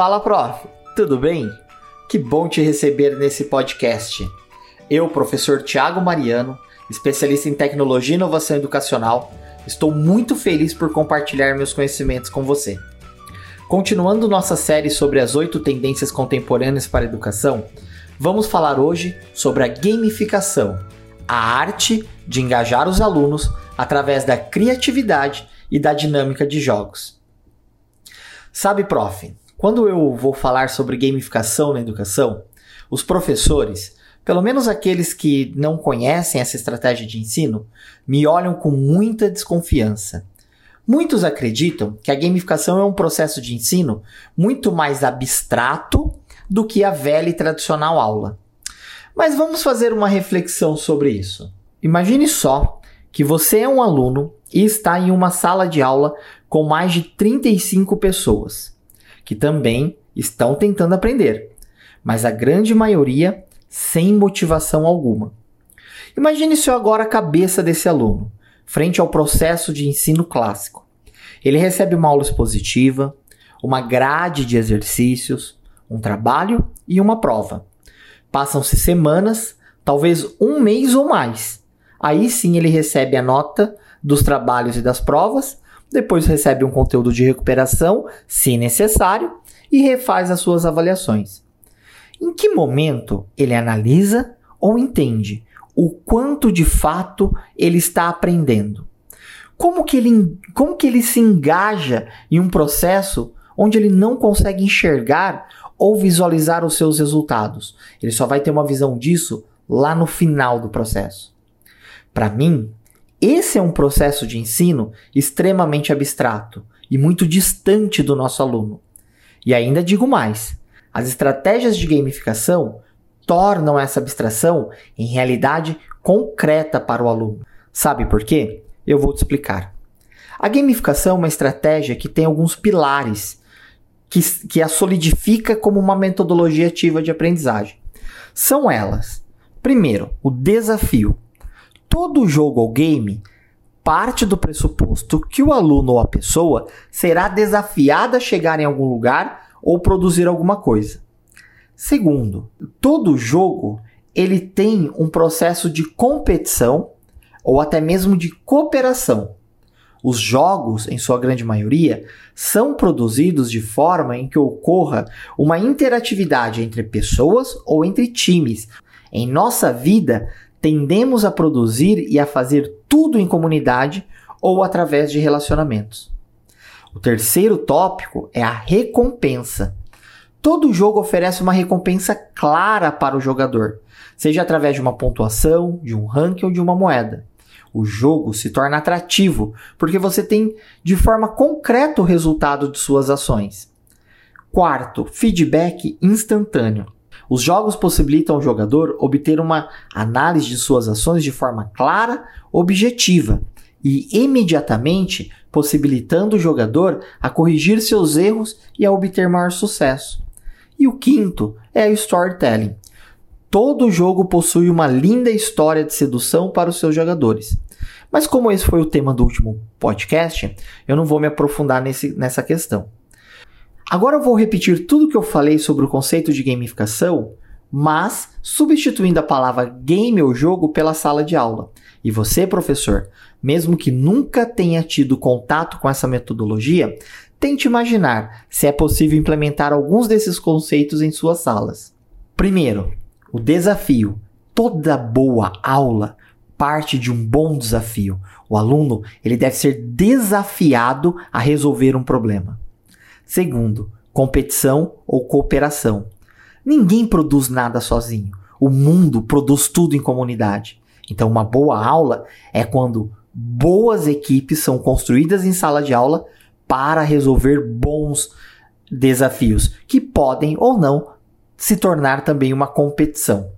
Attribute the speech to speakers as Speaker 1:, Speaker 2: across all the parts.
Speaker 1: Fala, prof. Tudo bem? Que bom te receber nesse podcast. Eu, professor Tiago Mariano, especialista em tecnologia e inovação educacional, estou muito feliz por compartilhar meus conhecimentos com você. Continuando nossa série sobre as oito tendências contemporâneas para a educação, vamos falar hoje sobre a gamificação, a arte de engajar os alunos através da criatividade e da dinâmica de jogos. Sabe, prof, quando eu vou falar sobre gamificação na educação, os professores, pelo menos aqueles que não conhecem essa estratégia de ensino, me olham com muita desconfiança. Muitos acreditam que a gamificação é um processo de ensino muito mais abstrato do que a velha e tradicional aula. Mas vamos fazer uma reflexão sobre isso. Imagine só que você é um aluno e está em uma sala de aula com mais de 35 pessoas que também estão tentando aprender, mas a grande maioria sem motivação alguma. Imagine se agora a cabeça desse aluno, frente ao processo de ensino clássico. Ele recebe uma aula expositiva, uma grade de exercícios, um trabalho e uma prova. Passam-se semanas, talvez um mês ou mais. Aí sim ele recebe a nota dos trabalhos e das provas depois recebe um conteúdo de recuperação, se necessário, e refaz as suas avaliações. Em que momento ele analisa ou entende o quanto de fato ele está aprendendo? Como que ele, como que ele se engaja em um processo onde ele não consegue enxergar ou visualizar os seus resultados? Ele só vai ter uma visão disso lá no final do processo. Para mim, esse é um processo de ensino extremamente abstrato e muito distante do nosso aluno. E ainda digo mais: as estratégias de gamificação tornam essa abstração em realidade concreta para o aluno. Sabe por quê? Eu vou te explicar. A gamificação é uma estratégia que tem alguns pilares que, que a solidifica como uma metodologia ativa de aprendizagem. São elas: primeiro, o desafio todo jogo ou game parte do pressuposto que o aluno ou a pessoa será desafiado a chegar em algum lugar ou produzir alguma coisa. Segundo, todo jogo ele tem um processo de competição ou até mesmo de cooperação. Os jogos, em sua grande maioria, são produzidos de forma em que ocorra uma interatividade entre pessoas ou entre times. Em nossa vida, tendemos a produzir e a fazer tudo em comunidade ou através de relacionamentos. O terceiro tópico é a recompensa. Todo jogo oferece uma recompensa clara para o jogador, seja através de uma pontuação, de um ranking ou de uma moeda. O jogo se torna atrativo porque você tem de forma concreta o resultado de suas ações. Quarto, feedback instantâneo. Os jogos possibilitam ao jogador obter uma análise de suas ações de forma clara, objetiva e imediatamente possibilitando o jogador a corrigir seus erros e a obter maior sucesso. E o quinto é o storytelling. Todo jogo possui uma linda história de sedução para os seus jogadores. Mas como esse foi o tema do último podcast, eu não vou me aprofundar nesse, nessa questão. Agora eu vou repetir tudo que eu falei sobre o conceito de gamificação, mas substituindo a palavra game ou jogo pela sala de aula. E você, professor, mesmo que nunca tenha tido contato com essa metodologia, tente imaginar se é possível implementar alguns desses conceitos em suas salas. Primeiro, o desafio. Toda boa aula parte de um bom desafio. O aluno ele deve ser desafiado a resolver um problema. Segundo, competição ou cooperação. Ninguém produz nada sozinho. O mundo produz tudo em comunidade. Então, uma boa aula é quando boas equipes são construídas em sala de aula para resolver bons desafios, que podem ou não se tornar também uma competição.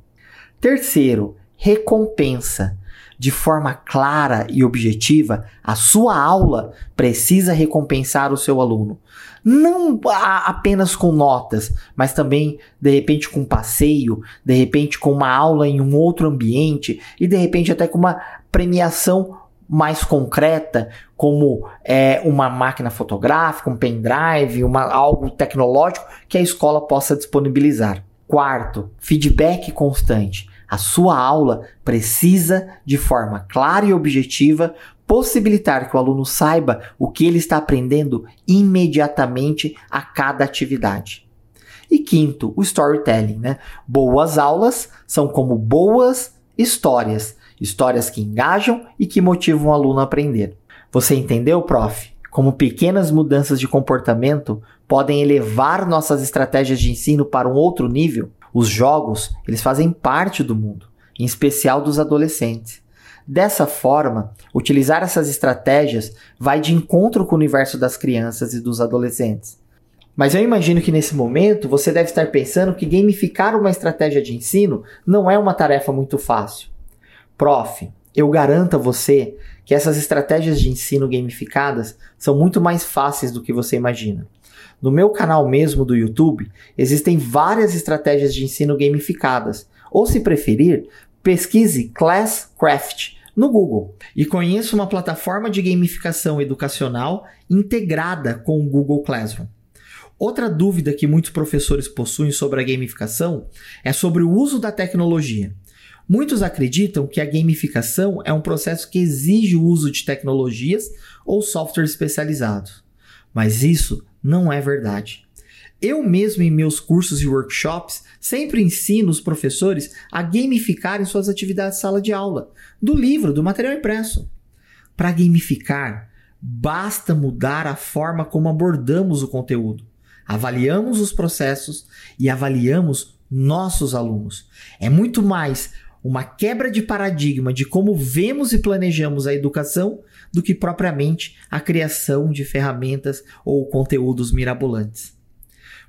Speaker 1: Terceiro, recompensa de forma clara e objetiva, a sua aula precisa recompensar o seu aluno. Não apenas com notas, mas também de repente com passeio, de repente com uma aula em um outro ambiente e de repente até com uma premiação mais concreta, como é, uma máquina fotográfica, um pendrive, uma, algo tecnológico que a escola possa disponibilizar. Quarto, feedback constante. A sua aula precisa, de forma clara e objetiva, possibilitar que o aluno saiba o que ele está aprendendo imediatamente a cada atividade. E quinto, o storytelling, né? Boas aulas são como boas histórias, histórias que engajam e que motivam o aluno a aprender. Você entendeu, prof? Como pequenas mudanças de comportamento podem elevar nossas estratégias de ensino para um outro nível? Os jogos, eles fazem parte do mundo, em especial dos adolescentes. Dessa forma, utilizar essas estratégias vai de encontro com o universo das crianças e dos adolescentes. Mas eu imagino que nesse momento você deve estar pensando que gamificar uma estratégia de ensino não é uma tarefa muito fácil. Prof, eu garanto a você que essas estratégias de ensino gamificadas são muito mais fáceis do que você imagina. No meu canal mesmo do YouTube, existem várias estratégias de ensino gamificadas, ou se preferir, pesquise Classcraft no Google e conheça uma plataforma de gamificação educacional integrada com o Google Classroom. Outra dúvida que muitos professores possuem sobre a gamificação é sobre o uso da tecnologia. Muitos acreditam que a gamificação é um processo que exige o uso de tecnologias ou software especializados. Mas isso não é verdade. Eu mesmo, em meus cursos e workshops, sempre ensino os professores a gamificarem suas atividades de sala de aula, do livro, do material impresso. Para gamificar, basta mudar a forma como abordamos o conteúdo. Avaliamos os processos e avaliamos nossos alunos. É muito mais uma quebra de paradigma de como vemos e planejamos a educação do que propriamente a criação de ferramentas ou conteúdos mirabolantes.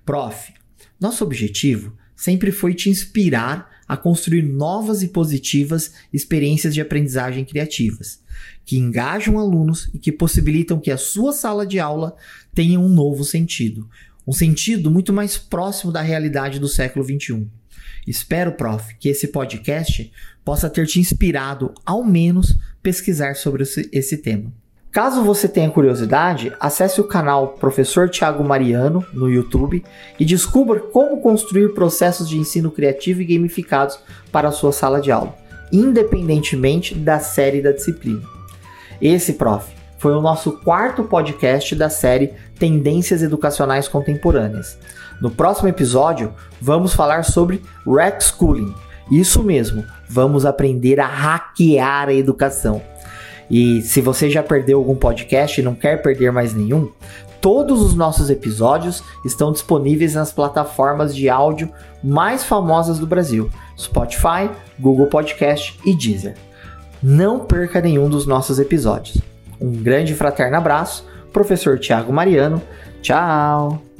Speaker 1: Prof, nosso objetivo sempre foi te inspirar a construir novas e positivas experiências de aprendizagem criativas, que engajam alunos e que possibilitam que a sua sala de aula tenha um novo sentido, um sentido muito mais próximo da realidade do século XXI. Espero, prof, que esse podcast possa ter te inspirado, ao menos, pesquisar sobre esse, tema. Caso você tenha curiosidade, acesse o canal Professor Tiago Mariano no YouTube e descubra como construir processos de ensino criativo e gamificados para a sua sala de aula, independentemente da série da disciplina. Esse, prof, foi o nosso quarto podcast da série Tendências Educacionais Contemporâneas. No próximo episódio, vamos falar sobre Rex Schooling. Isso mesmo, vamos aprender a hackear a educação. E se você já perdeu algum podcast e não quer perder mais nenhum, todos os nossos episódios estão disponíveis nas plataformas de áudio mais famosas do Brasil: Spotify, Google Podcast e Deezer. Não perca nenhum dos nossos episódios. Um grande fraterno abraço, professor Tiago Mariano. Tchau!